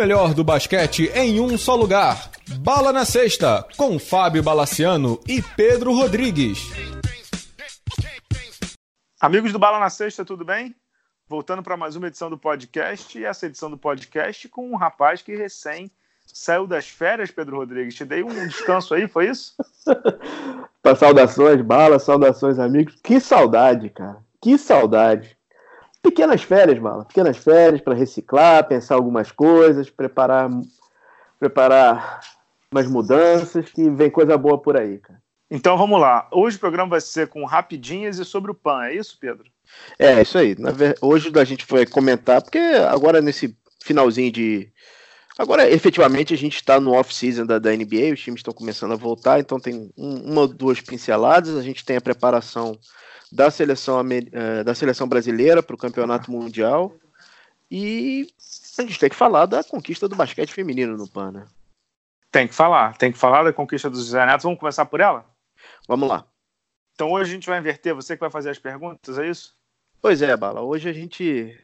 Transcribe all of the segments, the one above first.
melhor do basquete em um só lugar. Bala na Sexta, com Fábio Balaciano e Pedro Rodrigues. Amigos do Bala na Sexta, tudo bem? Voltando para mais uma edição do podcast, e essa edição do podcast com um rapaz que recém saiu das férias, Pedro Rodrigues. Te dei um descanso aí, foi isso? saudações, Bala, saudações, amigos. Que saudade, cara. Que saudade. Pequenas férias, Bala. Pequenas férias para reciclar, pensar algumas coisas, preparar, preparar umas mudanças, que vem coisa boa por aí, cara. Então vamos lá. Hoje o programa vai ser com rapidinhas e sobre o PAN, é isso, Pedro? É, isso aí. Hoje a gente vai comentar, porque agora nesse finalzinho de. Agora, efetivamente, a gente está no off-season da, da, NBA, os times estão começando a voltar, então tem um, uma ou duas pinceladas. A gente tem a preparação da seleção, eh, da seleção brasileira para o campeonato mundial. E a gente tem que falar da conquista do basquete feminino no PAN, né? Tem que falar, tem que falar da conquista dos Neto. Vamos começar por ela? Vamos lá. Então hoje a gente vai inverter, você que vai fazer as perguntas, é isso? Pois é, Bala. Hoje a gente.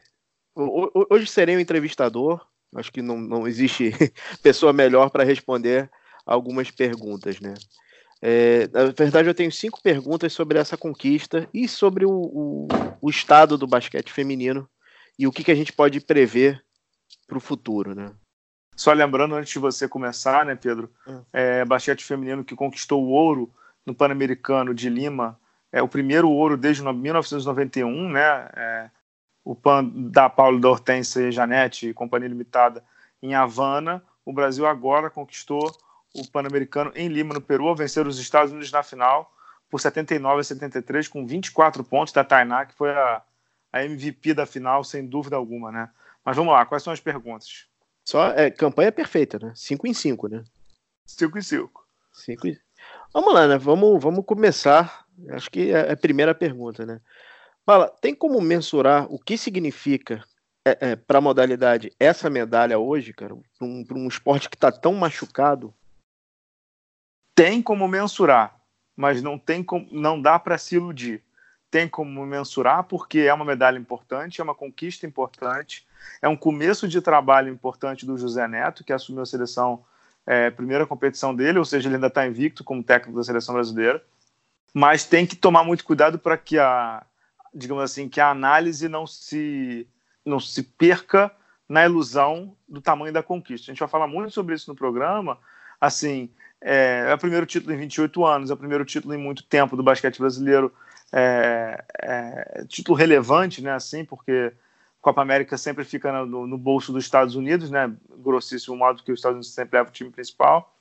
Hoje serei o um entrevistador. Acho que não, não existe pessoa melhor para responder algumas perguntas, né? É, na verdade, eu tenho cinco perguntas sobre essa conquista e sobre o, o, o estado do basquete feminino e o que, que a gente pode prever para o futuro, né? Só lembrando, antes de você começar, né, Pedro, hum. é, basquete feminino que conquistou o ouro no Pan-Americano de Lima, é o primeiro ouro desde 1991, né? É, o PAN da Paulo da Hortência e Janete, Companhia Limitada, em Havana. O Brasil agora conquistou o Pan-Americano em Lima, no Peru, ao vencer os Estados Unidos na final por 79 a 73, com 24 pontos da Tainá, que foi a, a MVP da final, sem dúvida alguma, né? Mas vamos lá, quais são as perguntas? Só é, campanha perfeita, né? 5 em 5, né? 5 em 5. 5 em... Vamos lá, né? Vamos, vamos começar. Acho que é a primeira pergunta, né? Fala, tem como mensurar o que significa é, é, para a modalidade essa medalha hoje, cara? Para um, um esporte que está tão machucado? Tem como mensurar, mas não tem como, não dá para se iludir. Tem como mensurar porque é uma medalha importante, é uma conquista importante, é um começo de trabalho importante do José Neto, que assumiu a seleção, é, primeira competição dele, ou seja, ele ainda está invicto como técnico da seleção brasileira. Mas tem que tomar muito cuidado para que a, digamos assim, que a análise não se não se perca na ilusão do tamanho da conquista. A gente vai falar muito sobre isso no programa. Assim, é, é o primeiro título em 28 anos, é o primeiro título em muito tempo do basquete brasileiro, é, é, título relevante, né? Assim, porque Copa América sempre fica no, no, bolso dos Estados Unidos, né? Grossíssimo modo que os Estados Unidos sempre leva o time principal.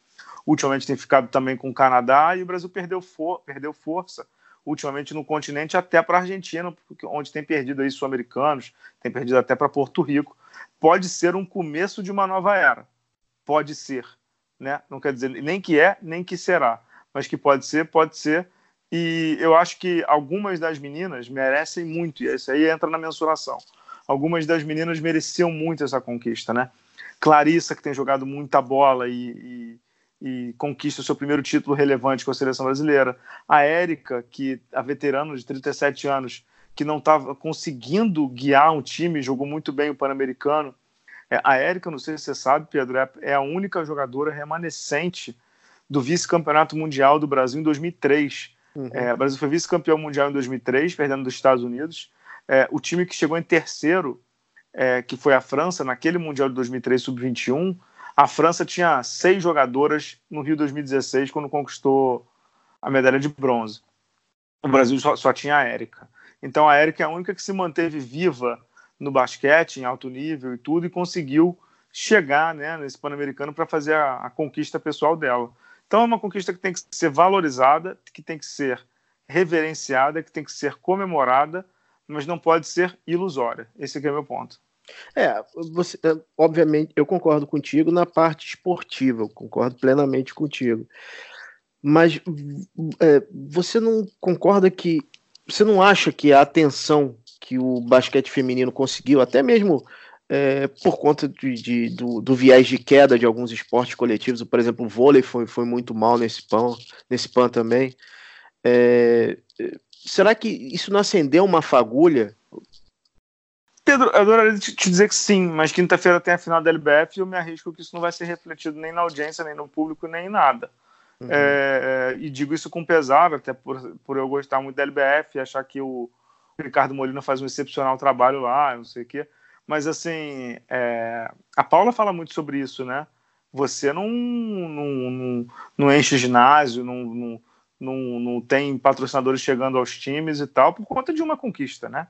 Ultimamente tem ficado também com o Canadá e o Brasil perdeu, for, perdeu força ultimamente no continente até para a Argentina, onde tem perdido aí sul-americanos, tem perdido até para Porto Rico. Pode ser um começo de uma nova era. Pode ser né? Não quer dizer nem que é, nem que será, mas que pode ser, pode ser. E eu acho que algumas das meninas merecem muito, e isso aí entra na mensuração. Algumas das meninas mereciam muito essa conquista, né? Clarissa, que tem jogado muita bola e, e, e conquista o seu primeiro título relevante com a seleção brasileira. A Érica, que a veterana de 37 anos, que não estava conseguindo guiar um time, jogou muito bem o Pan-Americano é, a Érica, não sei se você sabe, Pedro, é, é a única jogadora remanescente do vice-campeonato mundial do Brasil em 2003. Uhum. É, o Brasil foi vice-campeão mundial em 2003, perdendo dos Estados Unidos. É, o time que chegou em terceiro, é, que foi a França, naquele Mundial de 2003 sub-21, a França tinha seis jogadoras no Rio 2016, quando conquistou a medalha de bronze. O Brasil só, só tinha a Érica. Então a Érica é a única que se manteve viva no basquete, em alto nível e tudo, e conseguiu chegar né, nesse Pan-Americano para fazer a, a, conquista pessoal dela. Então é uma conquista que tem que ser valorizada, que tem que ser reverenciada, que tem que ser comemorada, mas não pode ser ilusória. Esse aqui é meu ponto. É, você, é, obviamente, eu concordo contigo na parte esportiva, eu concordo plenamente contigo. Mas é, você não concorda que. Você não acha que a atenção que o basquete feminino conseguiu, até mesmo é, por conta de, de, do, do, viés de queda de alguns esportes coletivos, por exemplo, o vôlei foi, foi muito mal nesse PAN, nesse PAN também. É, será que isso não acendeu uma fagulha? Pedro, eu adoraria te dizer que sim, mas quinta-feira tem a final da LBF e eu me arrisco que isso não vai ser refletido nem na audiência, nem no público, nem em nada. Uhum. É, é e digo isso com pesar, até por, por eu gostar muito da LBF e achar que o Ricardo Molina faz um excepcional trabalho lá, não sei o quê. Mas, assim, é, a Paula fala muito sobre isso, né? Você não, não, não, não enche ginásio, não, não, não, não tem patrocinadores chegando aos times e tal, por conta de uma conquista, né?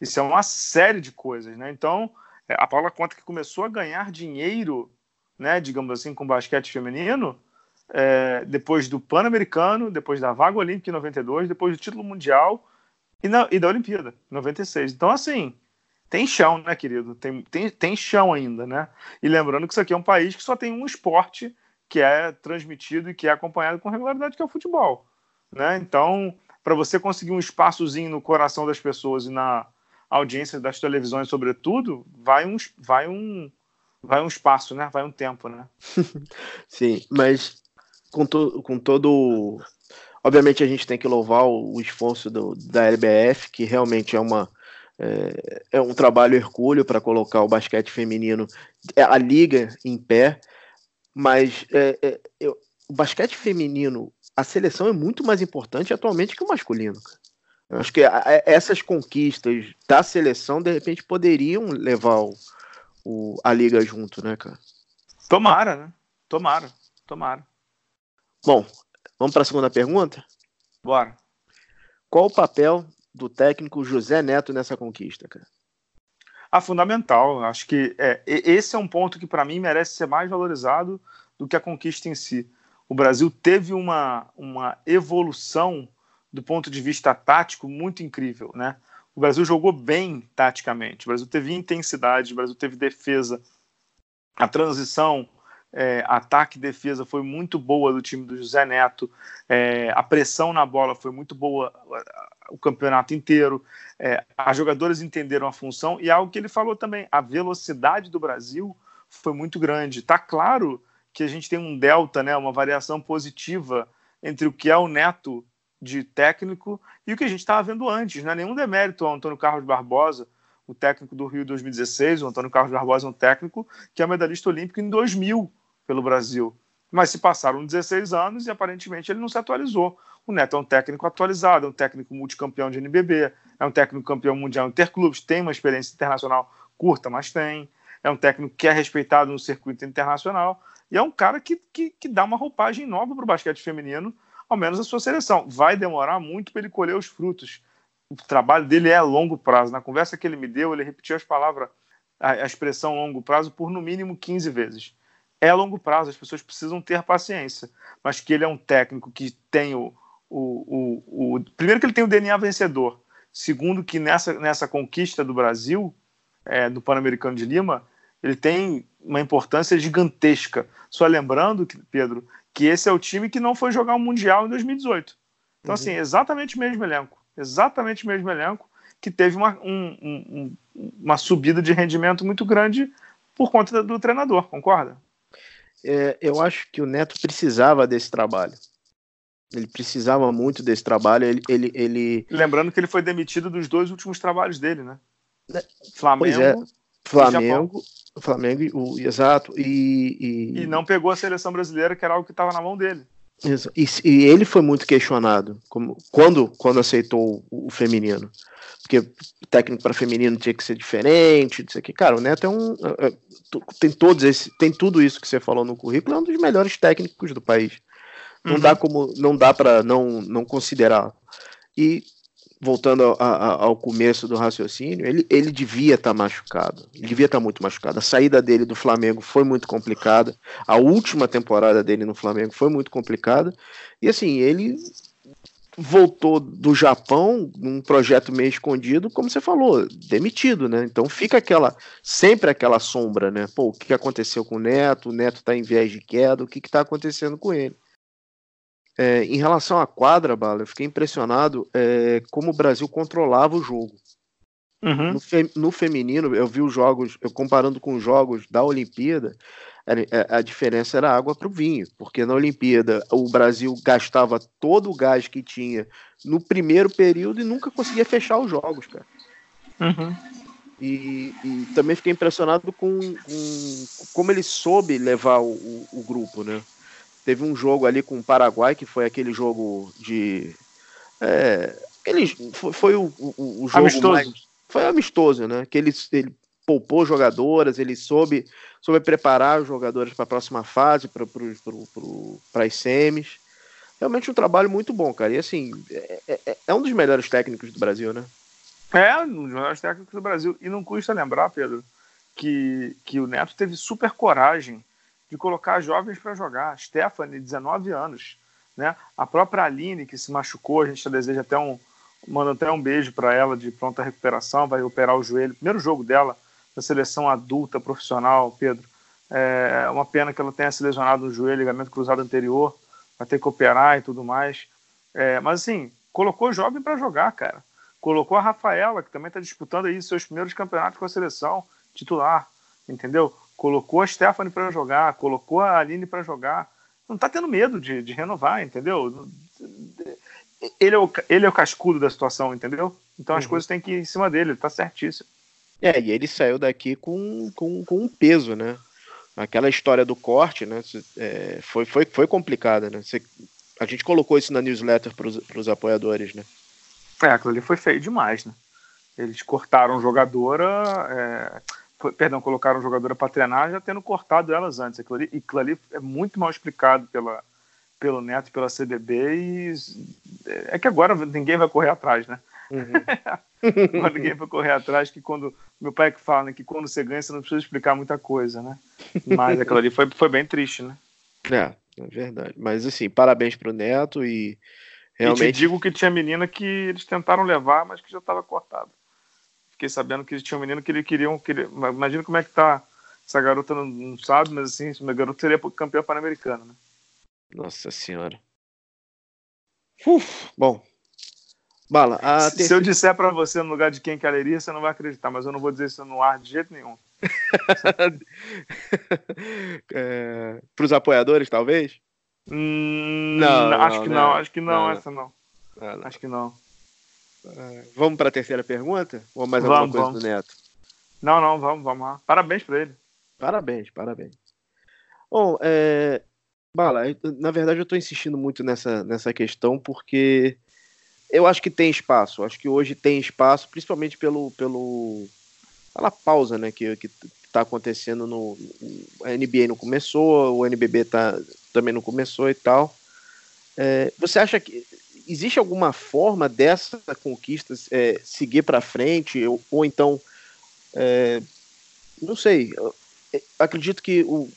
Isso é uma série de coisas, né? Então, é, a Paula conta que começou a ganhar dinheiro, né, digamos assim, com basquete feminino, é, depois do Pan-Americano, depois da vaga olímpica em 92, depois do título mundial e, na, e da Olimpíada, em 96. Então, assim, tem chão, né, querido? Tem, tem, tem chão ainda, né? E lembrando que isso aqui é um país que só tem um esporte que é transmitido e que é acompanhado com regularidade, que é o futebol. Né? Então, para você conseguir um espaçozinho no coração das pessoas e na audiência das televisões, sobretudo, vai um, vai um, vai um espaço, né? Vai um tempo, né? Sim, mas com, to, com todo. Obviamente a gente tem que louvar o, o esforço do, da LBF, que realmente é uma. É, é um trabalho hercúleo para colocar o basquete feminino, é, a liga em pé, mas é, é, eu, o basquete feminino, a seleção é muito mais importante atualmente que o masculino. Eu acho que a, a, essas conquistas da seleção, de repente, poderiam levar o, o, a liga junto, né, cara? Tomara, né? Tomara, tomara. Bom, vamos para a segunda pergunta? Bora. Qual o papel do técnico José Neto nessa conquista, cara? Ah, fundamental. Acho que é, esse é um ponto que, para mim, merece ser mais valorizado do que a conquista em si. O Brasil teve uma, uma evolução do ponto de vista tático muito incrível, né? O Brasil jogou bem taticamente, o Brasil teve intensidade, o Brasil teve defesa, a transição é, ataque e defesa foi muito boa do time do José Neto, é, a pressão na bola foi muito boa o campeonato inteiro, é, as jogadoras entenderam a função e algo que ele falou também, a velocidade do Brasil foi muito grande. Tá claro que a gente tem um delta, né, uma variação positiva entre o que é o Neto de técnico e o que a gente estava vendo antes. Não é nenhum demérito ao Antônio Carlos Barbosa, o técnico do Rio 2016. O Antônio Carlos Barbosa é um técnico que é medalhista olímpico em 2000 pelo Brasil. Mas se passaram 16 anos e aparentemente ele não se atualizou. O Neto é um técnico atualizado, é um técnico multicampeão de NBB, é um técnico campeão mundial interclubes, tem uma experiência internacional curta, mas tem. É um técnico que é respeitado no circuito internacional e é um cara que, que, que dá uma roupagem nova para o basquete feminino ao menos a sua seleção. Vai demorar muito para ele colher os frutos. O trabalho dele é a longo prazo. Na conversa que ele me deu, ele repetiu as palavras, a, a expressão longo prazo por no mínimo 15 vezes. É a longo prazo, as pessoas precisam ter paciência. Mas que ele é um técnico que tem o. o, o, o... Primeiro, que ele tem o DNA vencedor. Segundo, que nessa, nessa conquista do Brasil, é, do Pan-Americano de Lima, ele tem uma importância gigantesca. Só lembrando, Pedro, que esse é o time que não foi jogar o Mundial em 2018. Então, uhum. assim, exatamente o mesmo elenco. Exatamente o mesmo elenco que teve uma, um, um, uma subida de rendimento muito grande por conta do treinador, concorda? É, eu acho que o Neto precisava desse trabalho. Ele precisava muito desse trabalho. Ele, ele, ele... Lembrando que ele foi demitido dos dois últimos trabalhos dele, né? É, Flamengo, é. Flamengo Flamengo, o, exato. E, e... e não pegou a seleção brasileira, que era algo que estava na mão dele. E, e, ele foi muito questionado como, quando, quando aceitou o, o feminino. Porque técnico para feminino tinha que ser diferente, isso aqui. Cara, o Neto é um. É, é tem, todos esse, tem tudo isso que você falou no currículo, é um dos melhores técnicos do país. Não uhum. dá como. Não dá para não, não considerar. E voltando a, a, ao começo do raciocínio, ele, ele devia estar tá machucado. Ele devia estar tá muito machucado. A saída dele do Flamengo foi muito complicada. A última temporada dele no Flamengo foi muito complicada. E assim, ele voltou do Japão num projeto meio escondido, como você falou, demitido, né? Então fica aquela sempre aquela sombra, né? Pô, o que aconteceu com o Neto? O Neto está em viés de queda, o que está acontecendo com ele? É, em relação à quadra, Bala, eu fiquei impressionado é, como o Brasil controlava o jogo. Uhum. No, fe, no, feminino, eu vi os jogos, eu comparando com os jogos da Olimpíada, a, a diferença era água para o vinho, porque na Olimpíada o Brasil gastava todo o gás que tinha no primeiro período e nunca conseguia fechar os jogos, cara. Uhum. E, e também fiquei impressionado com, com, como ele soube levar o, o, o, grupo, né? Teve um jogo ali com o Paraguai, que foi aquele jogo de. É, ele, foi, foi o, o, o, jogo amistoso. mais. Foi amistoso, né? Que ele, ele poupou jogadoras, ele soube, soube preparar os jogadores para a próxima fase, para as semis. Realmente um trabalho muito bom, cara. E assim, é, é, é um dos melhores técnicos do Brasil, né? É, um dos melhores técnicos do Brasil. E não custa lembrar, Pedro, que, que o Neto teve super coragem de colocar jovens para jogar. Stephanie, 19 anos. Né? A própria Aline, que se machucou, a gente deseja até um. Manda até um beijo para ela de pronta recuperação, vai operar o joelho. Primeiro jogo dela na seleção adulta, profissional, Pedro. É uma pena que ela tenha se lesionado no joelho, ligamento cruzado anterior, vai ter que operar e tudo mais. É, mas assim, colocou jovem para jogar, cara. Colocou a Rafaela, que também está disputando aí seus primeiros campeonatos com a seleção titular, entendeu? Colocou a Stephanie para jogar, colocou a Aline para jogar. Não está tendo medo de, de, renovar, entendeu? Ele é, o, ele é o cascudo da situação, entendeu? Então as uhum. coisas têm que ir em cima dele, ele está certíssimo. É, e ele saiu daqui com, com, com um peso, né? Aquela história do corte, né? É, foi, foi, foi complicada, né? Você, a gente colocou isso na newsletter para os apoiadores, né? É, aquilo ali foi feio demais, né? Eles cortaram jogadora, é, foi, perdão, colocaram jogadora para treinar já tendo cortado elas antes. Aquilo ali, e aquilo ali é muito mal explicado pela, pelo Neto e pela CBB e é que agora ninguém vai correr atrás, né? Uhum. agora ninguém vai correr atrás que quando meu pai que fala né, que quando você ganha você não precisa explicar muita coisa, né? Mas aquilo ali foi, foi bem triste, né? É, é verdade. Mas assim, parabéns pro Neto e Realmente... E te digo que tinha menina que eles tentaram levar, mas que já estava cortado. Fiquei sabendo que tinha um menino que eles queriam. Que ele... Imagina como é que tá. Essa garota não, não sabe, mas assim, essa garota seria campeã pan-americana, né? Nossa senhora. Uf, bom. Bala, se, eu disser para você no lugar de quem quereria, você não vai acreditar, mas eu não vou dizer isso no ar de jeito nenhum. é, para os apoiadores, talvez? Hum, não, não, acho que não, né? acho que não, não essa não. não. Acho que não. É, vamos para a terceira pergunta? Ou mais vamos, alguma coisa vamos. do Neto? Não, não, vamos, vamos lá. Parabéns para ele. Parabéns, parabéns. Bom, é... Bala, na verdade eu estou insistindo muito nessa, nessa questão porque eu acho que tem espaço. Acho que hoje tem espaço, principalmente pelo, pelo pela pausa né, que, que está acontecendo no. A NBA não começou, o NBB tá, também não começou e tal. É, você acha que existe alguma forma dessa conquista é, seguir para frente ou, ou então é, não sei acredito que o,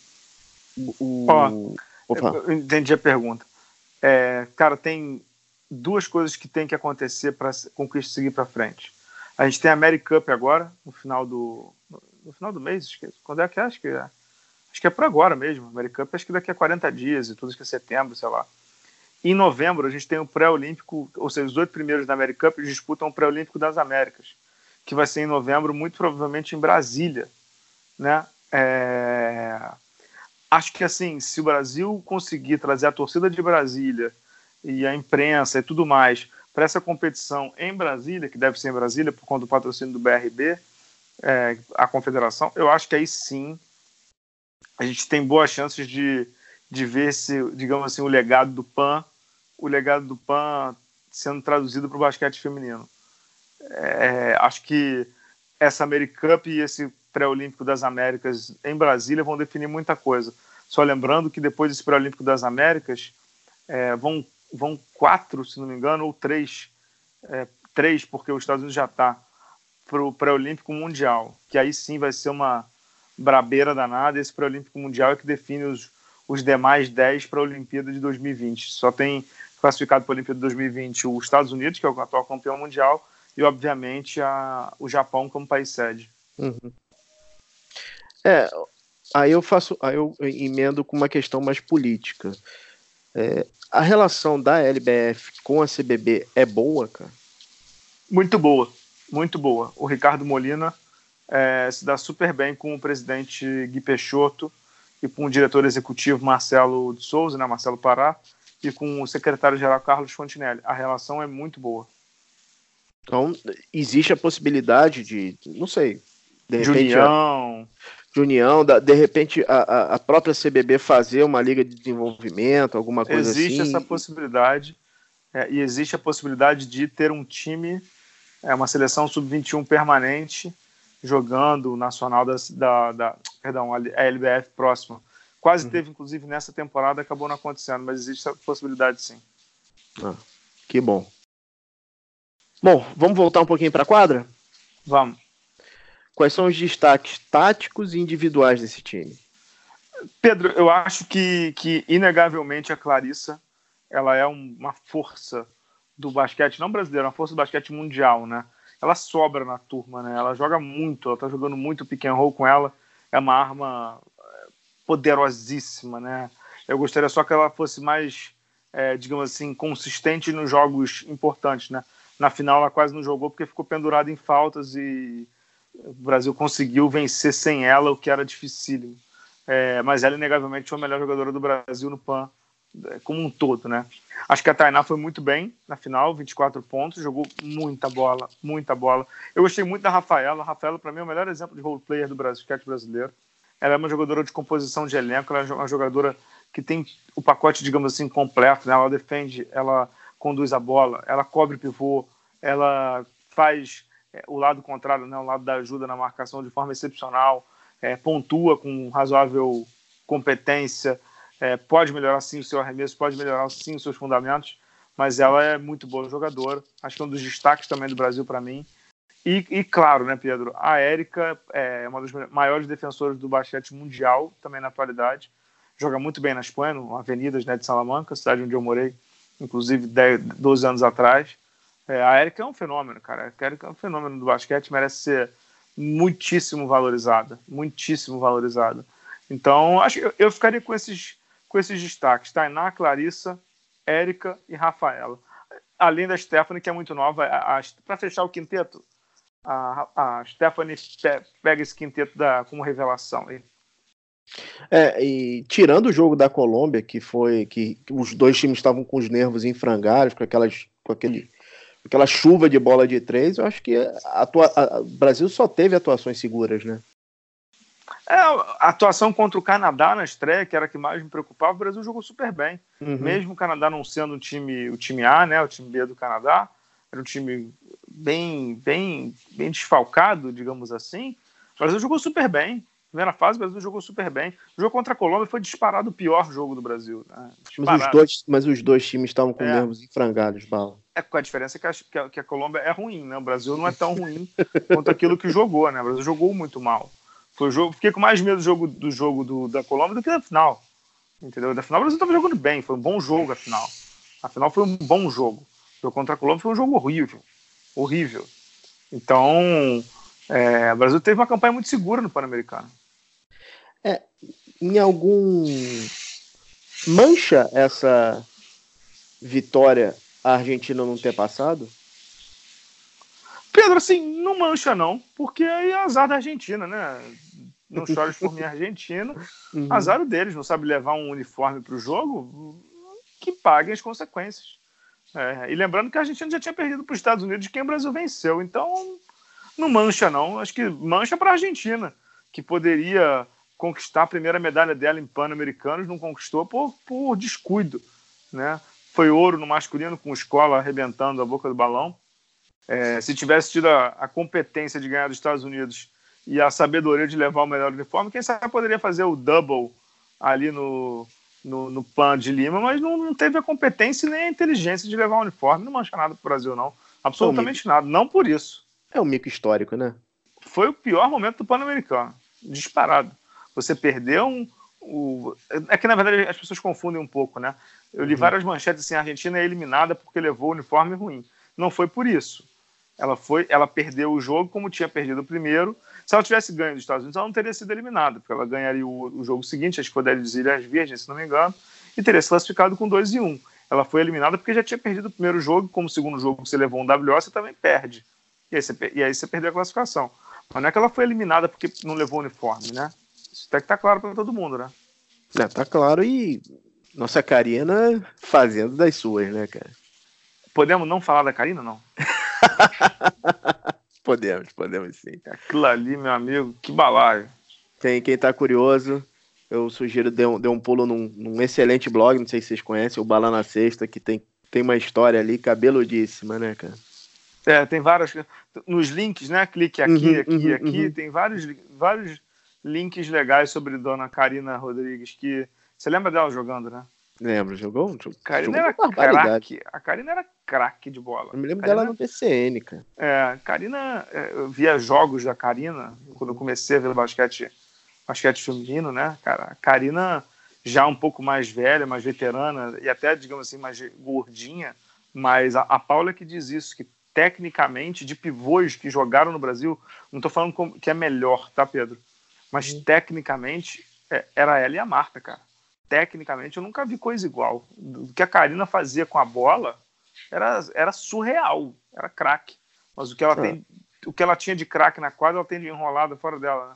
o oh, eu entendi a pergunta é, cara tem duas coisas que tem que acontecer para a conquista seguir para frente a gente tem a Mary Cup agora no final do no final do mês quando é que é? acho que é Acho que é por agora mesmo. American Cup acho que daqui a 40 dias e tudo, que é setembro, sei lá. Em novembro, a gente tem o pré-olímpico, ou seja, os oito primeiros da American Cup disputam o pré-olímpico das Américas, que vai ser em novembro, muito provavelmente em Brasília. Né? É... Acho que assim, se o Brasil conseguir trazer a torcida de Brasília e a imprensa e tudo mais para essa competição em Brasília, que deve ser em Brasília por conta do patrocínio do BRB, é, a confederação, eu acho que aí sim a gente tem boas chances de, de ver esse, digamos assim, o legado do PAN, o legado do PAN sendo traduzido para o basquete feminino. É, acho que essa Americup e esse pré-olímpico das Américas em Brasília vão definir muita coisa. Só lembrando que depois desse pré-olímpico das Américas é, vão, vão quatro, se não me engano, ou três, é, três porque os Estados Unidos já está para o pré-olímpico mundial, que aí sim vai ser uma brabeira danada. Esse pré-olímpico mundial é que define os, os demais 10 para a Olimpíada de 2020. Só tem classificado para a Olimpíada de 2020 os Estados Unidos, que é o atual campeão mundial, e obviamente a, o Japão como país sede. Uhum. É, aí eu faço, aí eu emendo com uma questão mais política. É, a relação da LBF com a CBB é boa, cara? Muito boa, muito boa. O Ricardo Molina é, se dá super bem com o presidente Gui Peixoto e com o diretor executivo Marcelo de Souza, né, Marcelo Pará, e com o secretário-geral Carlos Fontinelli. A relação é muito boa. Então, existe a possibilidade de, não sei, De repente. Junião, de repente a, a própria CBB fazer uma liga de desenvolvimento, alguma coisa existe assim. Existe essa possibilidade. É, e existe a possibilidade de ter um time, é, uma seleção sub-21 permanente, jogando o Nacional da, da, da, Perdão, a LBF próxima. Quase uhum. teve, inclusive, nessa temporada, acabou não acontecendo, mas existe essa possibilidade sim. Ah, que bom. Bom, vamos voltar um pouquinho para a quadra? Vamos. Quais são os destaques táticos e individuais desse time? Pedro, eu acho que, que inegavelmente a Clarissa ela é uma força do basquete, não brasileiro, uma força do basquete mundial, né? Ela sobra na turma, né? Ela joga muito, ela tá jogando muito pick and roll com ela, é uma arma é, poderosíssima, né? Eu gostaria só que ela fosse mais, é, digamos assim, consistente nos jogos importantes, né? Na final ela quase não jogou porque ficou pendurada em faltas e o Brasil conseguiu vencer sem ela, o que era dificílimo. É, mas ela, inegavelmente, foi a melhor jogadora do Brasil no PAN, é, como um todo, né? Acho que a Tainá foi muito bem na final, 24 pontos, jogou muita bola, muita bola. Eu gostei muito da Rafaela. A Rafaela, para mim, é o melhor exemplo de role player do basquete brasileiro. Ela é uma jogadora de composição de elenco, ela é uma jogadora que tem o pacote, digamos assim, completo. Né? Ela defende, ela conduz a bola, ela cobre pivô, ela faz é, o lado contrário, né, o lado da ajuda na marcação de forma excepcional, é, pontua com razoável competência, é, pode melhorar sim o seu arremesso, pode melhorar sim os seus fundamentos, mas ela é muito boa jogadora. Acho que é um dos destaques também do Brasil para mim. E, e, claro, né, Pedro, a Érica é uma das maiores defensoras do basquete mundial, também na atualidade. Joga muito bem na Espanha, no Avenidas né, de Salamanca, cidade onde eu morei, inclusive 10, 12 anos atrás. É, a Erika é um fenômeno, cara. A Erika é um fenômeno do basquete, merece ser muitíssimo valorizada, muitíssimo valorizada. Então, acho que eu, ficaria com esses, com esses destaques: Tainá, Clarissa, Érica e Rafaela. Além da Stephanie, que é muito nova, para fechar o quinteto, a, a Stephanie pega esse quinteto da, como revelação. Aí. É, e tirando o jogo da Colômbia, que foi que, os dois times estavam com os nervos em frangalhos, com aquelas com aquele aquela chuva de bola de três, eu acho que o Brasil só teve atuações seguras, né? É, a atuação contra o Canadá na estreia, que era a que mais me preocupava, o Brasil jogou super bem. Uhum. Mesmo o Canadá não sendo um time, o time A, né, o time B do Canadá, era um time bem, bem, bem desfalcado, digamos assim. O Brasil jogou super bem. Primeira fase, o Brasil jogou super bem. O jogo contra a Colômbia foi disparado o pior jogo do Brasil. Né? Mas, os dois, mas os dois times estavam com é. nervos enfrangados, Bala. É, com a diferença que a, que a, Colômbia é ruim, né? O Brasil não é tão ruim quanto aquilo que jogou, né? O Brasil jogou muito mal. Foi o jogo, fiquei com mais medo do jogo, do jogo do, da Colômbia do que da final. Entendeu? Da final o Brasil estava jogando bem, foi um bom jogo a final. A final foi um bom jogo. O jogo contra a Colômbia foi um jogo horrível. Horrível. Então, é, o Brasil teve uma campanha muito segura no Pan-Americano. É, em algum. Mancha essa vitória a Argentina não ter passado? Pedro, assim, não mancha não, porque aí é azar da Argentina, né? Não chores por mim, argentino. Uhum. Azar deles, não sabe levar um uniforme para o jogo, que paguem as consequências. É, e lembrando que a Argentina já tinha perdido para os Estados Unidos, de quem o Brasil venceu. Então, não mancha não. Acho que mancha para a Argentina, que poderia conquistar a primeira medalha dela em Pan-Americanos, não conquistou por, por descuido, né? foi ouro no masculino, com escola arrebentando a boca do balão. É, se tivesse tido a, a, competência de ganhar dos Estados Unidos e a sabedoria de levar o melhor uniforme, quem sabe poderia fazer o double ali no, no, no PAN de Lima, mas não, não, teve a competência nem a inteligência de levar o uniforme. Não mancha nada para o Brasil, não. Absolutamente nada. Não por isso. É um mico histórico, né? Foi o pior momento do Pan-Americano. Disparado. Você perdeu um, o... É que, na verdade, as pessoas confundem um pouco, né? Eu li uhum. várias manchetes assim, a Argentina é eliminada porque levou o uniforme ruim. Não foi por isso. Ela foi, ela perdeu o jogo como tinha perdido o primeiro. Se ela tivesse ganho dos Estados Unidos, ela não teria sido eliminada, porque ela ganharia o, o jogo seguinte, acho que foi das Ilhas Virgens, se não me engano, e teria se classificado com 2 e 1. Um. Ela foi eliminada porque já tinha perdido o primeiro jogo, como o segundo jogo você levou um WO, você também perde. E aí, você, e aí você perdeu a classificação. Mas não é que ela foi eliminada porque não levou o uniforme, né? Isso tem que estar tá claro para todo mundo, né? É, tá claro e nossa Karina fazendo das suas, né, cara? Podemos não falar da Karina, não? podemos, podemos sim. Aquilo ali, meu amigo, que balaio. Quem, quem tá curioso, eu sugiro dê um, dê um pulo num, num, excelente blog, não sei se vocês conhecem, o Bala na Sexta, que tem, tem uma história ali cabeludíssima, né, cara? É, tem várias. Nos links, né? Clique aqui, uhum, aqui, uhum, aqui. Uhum. Tem vários, vários links legais sobre Dona Karina Rodrigues. que Você lembra dela jogando, né? Lembro, jogou? Jogou, Karina era craque. A Karina era craque de bola. Eu me lembro Karina, dela no PCN, cara. É, Karina, é, eu via jogos da Karina quando eu comecei a ver basquete, basquete feminino, né? Cara, a Karina já um pouco mais velha, mais veterana e até, digamos assim, mais gordinha, mas a, a Paula que diz isso, que tecnicamente, de pivôs que jogaram no Brasil, não estou falando que é melhor, tá, Pedro? Mas uhum. tecnicamente, é, era ela e a Marta, cara tecnicamente, eu nunca vi coisa igual. O que a Karina fazia com a bola era, era surreal, era craque. Mas o que ela é. tem, o que ela tinha de craque na quadra, ela tem de enrolada fora dela, né?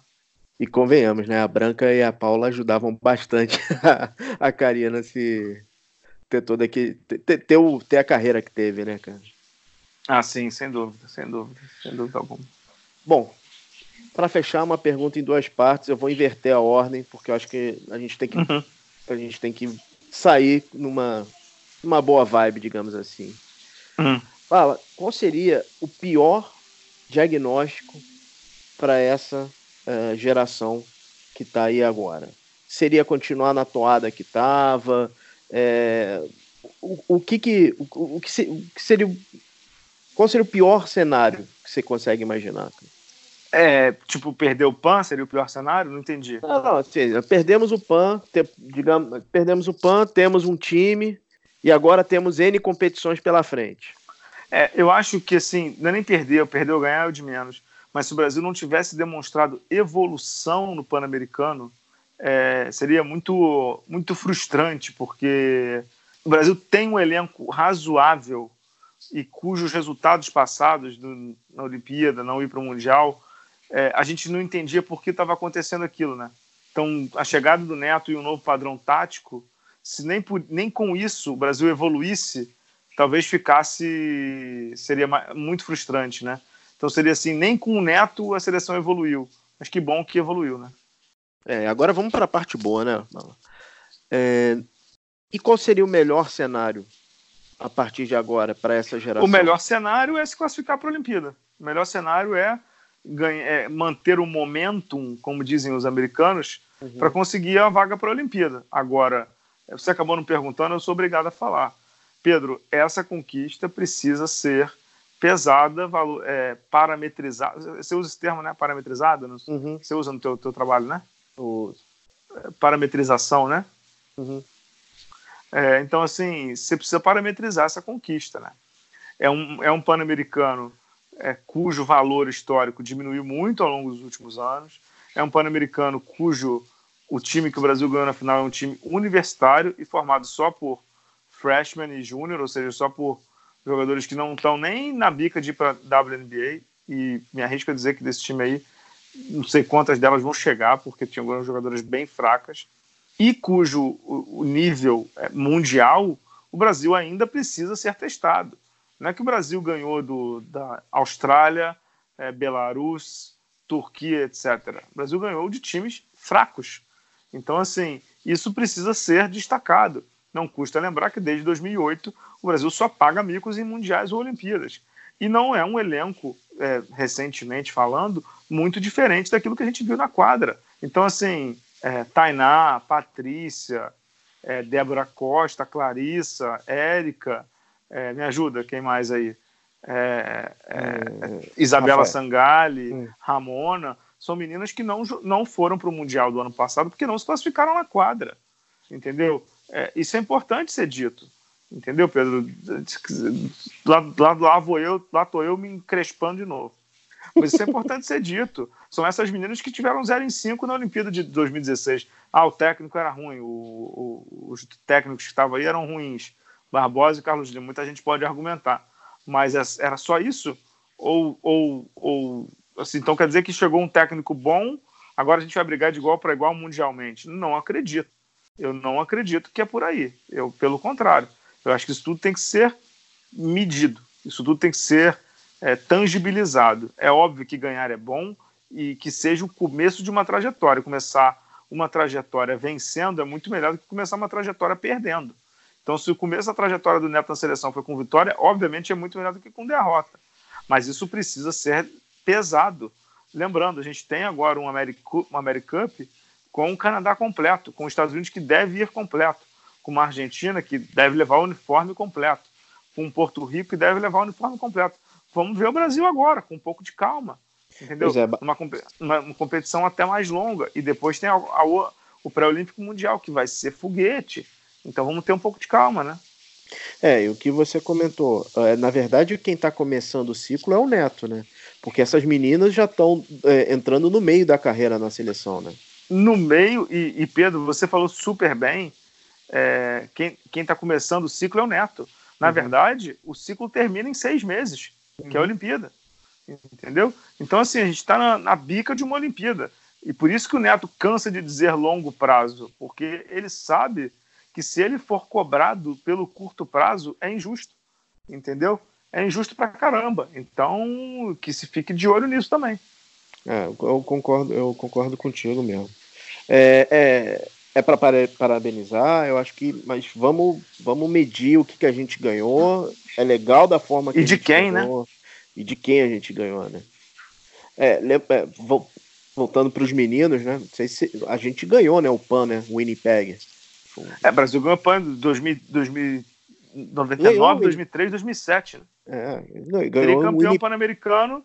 E convenhamos, né? A Branca e a Paula ajudavam bastante a, a Karina se ter toda aqui ter, ter, o, ter a carreira que teve, né, cara? Ah, sim, sem dúvida, sem dúvida, sem dúvida alguma. Bom, para fechar uma pergunta em duas partes, eu vou inverter a ordem, porque eu acho que a gente tem que uhum a gente tem que sair numa, numa boa vibe, digamos assim. Hum. Fala, qual seria o pior diagnóstico para essa uh, geração que está aí agora? Seria continuar na toada que estava? É, o, o, que que, o, o, que, se, o que seria qual seria o pior cenário que você consegue imaginar? É, tipo, perder o PAN seria o pior cenário? Não entendi. Não, não, assim, perdemos o PAN, te, digamos, perdemos o PAN, temos um time e agora temos N competições pela frente. É, eu acho que assim, não é nem perder, perder ou ganhar é o de menos. Mas se o Brasil não tivesse demonstrado evolução no Pan-Americano, é, seria muito, muito frustrante, porque o Brasil tem um elenco razoável e cujos resultados passados do, na Olimpíada, não ir para o Mundial, é, a gente não entendia por que estava acontecendo aquilo, né? Então, a chegada do Neto e um novo padrão tático, se nem, por, nem com isso o Brasil evoluísse, talvez ficasse. seria muito frustrante, né? Então seria assim: nem com o Neto a seleção evoluiu. Mas que bom que evoluiu, né? É, agora vamos para a parte boa, né? É, e qual seria o melhor cenário a partir de agora para essa geração? O melhor cenário é se classificar para a Olimpíada. O melhor cenário é é, manter o momentum, como dizem os americanos, uhum. para conseguir a vaga para a Olimpíada. Agora, você acabou não perguntando, eu sou obrigado a falar. Pedro, essa conquista precisa ser pesada, é, parametrizada. Você usa esse termo, né? Parametrizada? Uhum. Você usa no teu, teu trabalho, né? Uso. É, parametrização, né? Uhum. É, então, assim, você precisa parametrizar essa conquista, né? É um, é um pan-americano é, cujo valor histórico diminuiu muito ao longo dos últimos anos. É um Pan-Americano cujo o time que o Brasil ganhou na final é um time universitário e formado só por freshman e júnior, ou seja, só por jogadores que não estão nem na bica de ir para WNBA. E me arrisco a dizer que desse time aí, não sei quantas delas vão chegar, porque tinham algumas jogadoras bem fracas. E cujo o nível é, mundial, o Brasil ainda precisa ser testado. Não é que o Brasil ganhou do, da Austrália, é, Belarus, Turquia, etc. O Brasil ganhou de times fracos. Então, assim, isso precisa ser destacado. Não custa lembrar que desde 2008 o Brasil só paga micos em mundiais ou Olimpíadas. E não é um elenco, é, recentemente falando, muito diferente daquilo que a gente viu na quadra. Então, assim, é, Tainá, Patrícia, é, Débora Costa, Clarissa, Érica, é, me ajuda, quem mais aí? É, é Isabela Rafael. Sangali, hum. Ramona, são meninas que não, não foram para o Mundial do ano passado porque não se classificaram na quadra, entendeu? É, isso é importante ser dito, entendeu, Pedro? Lá, lá, lá vou eu, lá tô eu me encrespando de novo. Mas isso é importante ser dito. São essas meninas que tiveram 0 em 5 na Olimpíada de 2016. Ah, o técnico era ruim, o, o, os técnicos que estavam aí eram ruins. Barbosa e Carlos Lima. Muita gente pode argumentar. Mas é, era só isso? Ou, ou, ou assim, então quer dizer que chegou um técnico bom, agora a gente vai brigar de igual para igual mundialmente? Não acredito. Eu não acredito que é por aí. Eu, pelo contrário, eu acho que isso tudo tem que ser medido. Isso tudo tem que ser é, tangibilizado. É óbvio que ganhar é bom e que seja o começo de uma trajetória. Começar uma trajetória vencendo é muito melhor do que começar uma trajetória perdendo. Então, se o começo da trajetória do Neto na seleção foi com vitória, obviamente é muito melhor do que com derrota. Mas isso precisa ser pesado. Lembrando, a gente tem agora um American, um American Cup com o Canadá completo, com os Estados Unidos que deve ir completo, com uma Argentina que deve levar o uniforme completo, com Porto Rico que deve levar o uniforme completo. Vamos ver o Brasil agora, com um pouco de calma, entendeu? É. Uma, uma, uma, competição até mais longa. E depois tem a, a, o pré-olímpico mundial, que vai ser foguete. Então vamos ter um pouco de calma, né? É, e o que você comentou, é, na verdade quem está começando o ciclo é o Neto, né? Porque essas meninas já estão é, entrando no meio da carreira na seleção, né? No meio, e, e Pedro, você falou super bem, é, quem está começando o ciclo é o Neto. Na uhum. verdade, o ciclo termina em seis meses, uhum. que é a Olimpíada. Entendeu? Então, assim, a gente está na, na bica de uma Olimpíada. E por isso que o Neto cansa de dizer longo prazo, porque ele sabe que se ele for cobrado pelo curto prazo, é injusto. Entendeu? É injusto pra caramba. Então, que se fique de olho nisso também. É, eu concordo, eu concordo contigo mesmo. É, é, é para parabenizar, eu acho que, mas vamos, vamos medir o que, que a gente ganhou. É legal da forma que e de quem, né? ganhou, né? E de quem a gente ganhou, né? É, é voltando para os meninos, né? Não sei se a gente ganhou, né? O PAN, né? O É, Brasil ganhou o PAN em 2099, 2003, 2007. Né? É, ganhou Seria campeão pan-americano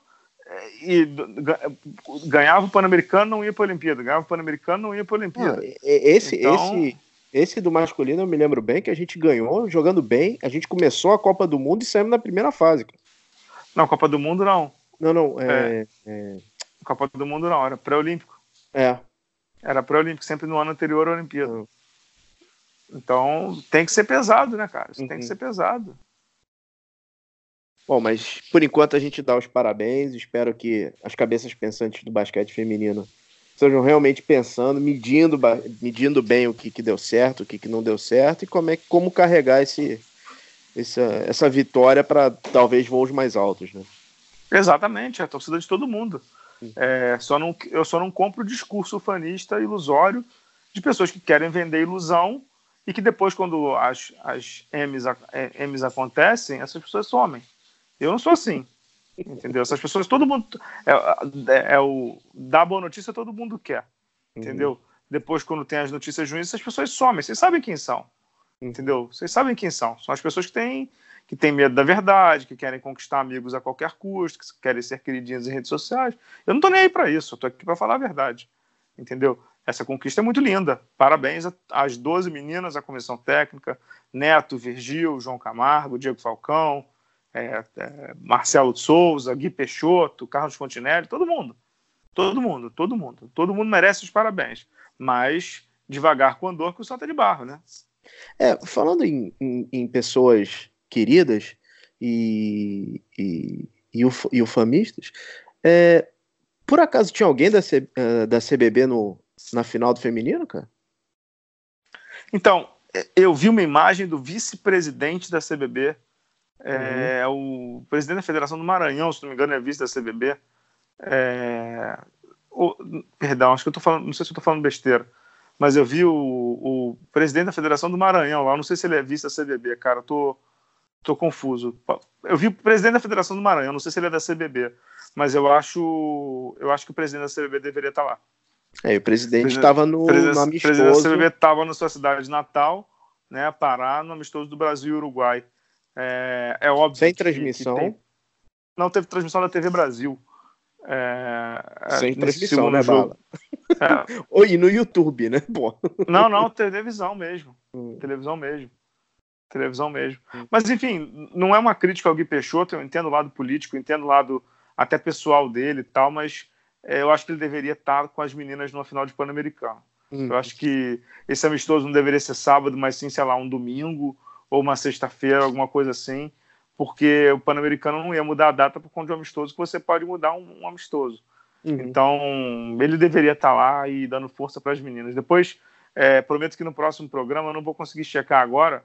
e ganhava o Pan-Americano, não ia para a Olimpíada, ganhava o Pan-Americano, não ia para a Olimpíada. esse, então... esse, esse do masculino eu me lembro bem que a gente ganhou jogando bem, a gente começou a Copa do Mundo e saímos na primeira fase. Não, Copa do Mundo não. Não, não, é... é... é... Copa do Mundo não, era pré-olímpico. É. Era pré-olímpico, sempre no ano anterior à Olimpíada. Então tem que ser pesado, né, cara? Isso uhum. tem que uhum. ser pesado. Bom, mas por enquanto a gente dá os parabéns. Espero que as cabeças pensantes do basquete feminino estejam realmente pensando, medindo, medindo bem o que, que deu certo, o que, que não deu certo e como, é, como carregar esse, essa, essa vitória para talvez voos mais altos. Né? Exatamente, é a torcida de todo mundo. É, só não, eu só não compro o discurso fanista ilusório de pessoas que querem vender ilusão e que depois, quando as, as M's, M's acontecem, essas pessoas somem. Eu não sou assim. Entendeu? Essas pessoas, todo mundo. É, é, é o. Dar boa notícia, todo mundo quer. Entendeu? Uhum. Depois, quando tem as notícias ruins, essas pessoas somem. Vocês sabem quem são. Entendeu? Vocês sabem quem são. São as pessoas que têm, que têm medo da verdade, que querem conquistar amigos a qualquer custo, que querem ser queridinhas em redes sociais. Eu não tô nem aí para isso. Eu tô aqui para falar a verdade. Entendeu? Essa conquista é muito linda. Parabéns às 12 meninas, à comissão técnica, Neto, Virgil, João Camargo, Diego Falcão, é, é, Marcelo Souza, Gui Peixoto, Carlos Fontinelli, todo mundo. Todo mundo, todo mundo. Todo mundo merece os parabéns. Mas devagar com andor que o salto é de barro, né? É, falando em, em, em pessoas queridas e, e, e, uf, e ufamistas, é, por acaso tinha alguém da, C, uh, da CBB no, na final do feminino, cara? Então, eu vi uma imagem do vice-presidente da CBB é, uhum. O presidente da Federação do Maranhão, se não me engano, é vice da CBB. É, o, perdão, acho que eu tô falando, não sei se eu estou falando besteira, mas eu vi o, o, presidente da Federação do Maranhão lá, não sei se ele é vice da CBB, cara, eu tô, tô confuso. Eu vi o presidente da Federação do Maranhão, não sei se ele é da CBB, mas eu acho, eu acho que o presidente da CBB deveria estar lá. É, o presidente estava no, no amistoso. O presidente da CBB estava na sua cidade natal, né, Pará, no amistoso do Brasil e Uruguai. É, é óbvio. Sem transmissão. Que tem... Não teve transmissão da TV Brasil. É, é Sem transmissão, né, jogo. Bala? É. Ou no YouTube, né? Pô. Não, não, televisão mesmo. Hum. Televisão mesmo. Televisão mesmo. Hum. Mas, enfim, não é uma crítica ao Gui Peixoto, eu entendo o lado político, entendo o lado até pessoal dele e tal, mas eu acho que ele deveria estar com as meninas no final de Pan-Americano. Hum. Eu acho que esse amistoso não deveria ser sábado, mas sim, sei lá, um domingo ou uma sexta-feira, alguma coisa assim, porque o Pan-Americano não ia mudar a data por conta de um amistoso, que você pode mudar um, um amistoso. Uhum. Então, ele deveria estar lá e dando força para as meninas. Depois, é, prometo que no próximo programa eu não vou conseguir checar agora,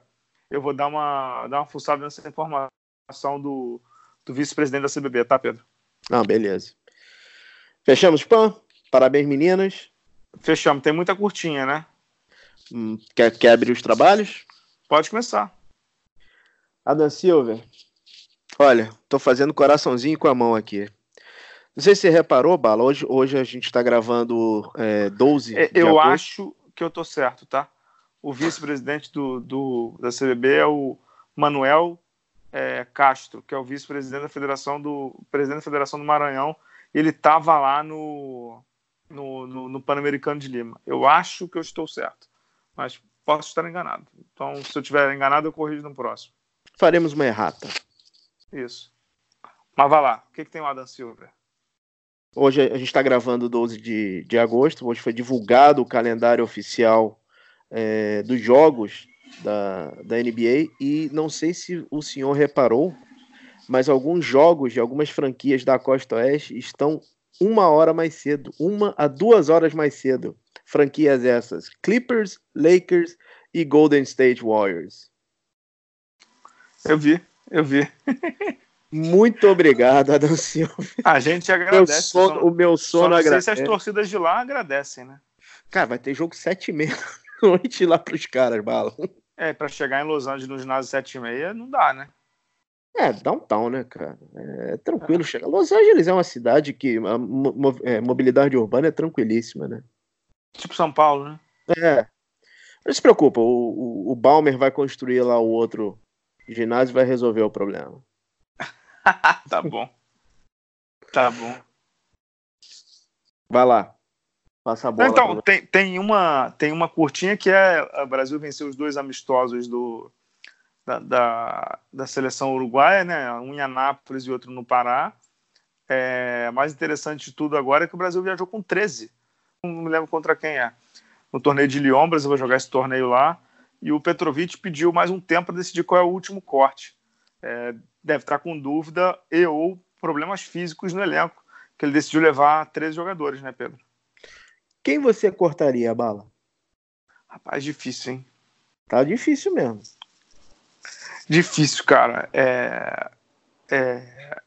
eu vou dar uma, dar uma fuçada nessa informação do, do vice-presidente da CBB, tá, Pedro? Não, beleza. Fechamos, Pan? Parabéns, meninas. Fechamos. Tem muita curtinha, né? Hum, quer, quer abrir os trabalhos? Pode começar. Adam Silver. Olha, tô fazendo coraçãozinho com a mão aqui. Não sei se você reparou, Bala, hoje, hoje a gente está gravando é, 12 é, Eu agosto. acho que eu tô certo, tá? O vice-presidente do, do, da CBB é o Manuel é, Castro, que é o vice-presidente da Federação do presidente da Federação do Maranhão. Ele estava lá no, no, no, no Pan-Americano de Lima. Eu acho que eu estou certo, mas posso estar enganado. Então, se eu estiver enganado, eu corrijo no próximo. Faremos uma errata. Isso. Mas vai lá. O que, que tem o Adam Silver? Hoje a gente está gravando 12 de, de agosto. Hoje foi divulgado o calendário oficial é, dos jogos da, da NBA. E não sei se o senhor reparou, mas alguns jogos de algumas franquias da Costa Oeste estão uma hora mais cedo, uma a duas horas mais cedo. Franquias essas: Clippers, Lakers e Golden State Warriors. Eu vi, eu vi. Muito obrigado, Adão Silva. A gente agradece. Meu sono, o meu sono Só agradece. se as torcidas de lá agradecem, né? Cara, vai ter jogo sete e meia noite lá pros caras, bala. É, para chegar em Los Angeles no ginásio sete e meia não dá, né? É, downtown, né, cara? É tranquilo é. chegar. Los Angeles é uma cidade que a mo é, mobilidade urbana é tranquilíssima, né? Tipo São Paulo, né? É. Não se preocupa, o, o, o Balmer vai construir lá o outro ginásio e vai resolver o problema. tá bom. Tá bom. Vai lá. Passa a bola. Então, tem, tem, uma, tem uma curtinha que é o Brasil venceu os dois amistosos do, da, da, da, seleção uruguaia, né? Um em Anápolis e outro no Pará. É, mais interessante de tudo agora é que o Brasil viajou com 13. Não me lembro contra quem é. No torneio de Lyon, o Brasil vai jogar esse torneio lá. E o Petrovic pediu mais um tempo para decidir qual é o último corte. É, deve estar com dúvida e ou problemas físicos no elenco, que ele decidiu levar 13 jogadores, né, Pedro? Quem você cortaria a bala? Rapaz, difícil, hein? Tá difícil mesmo. Difícil, cara. É, é,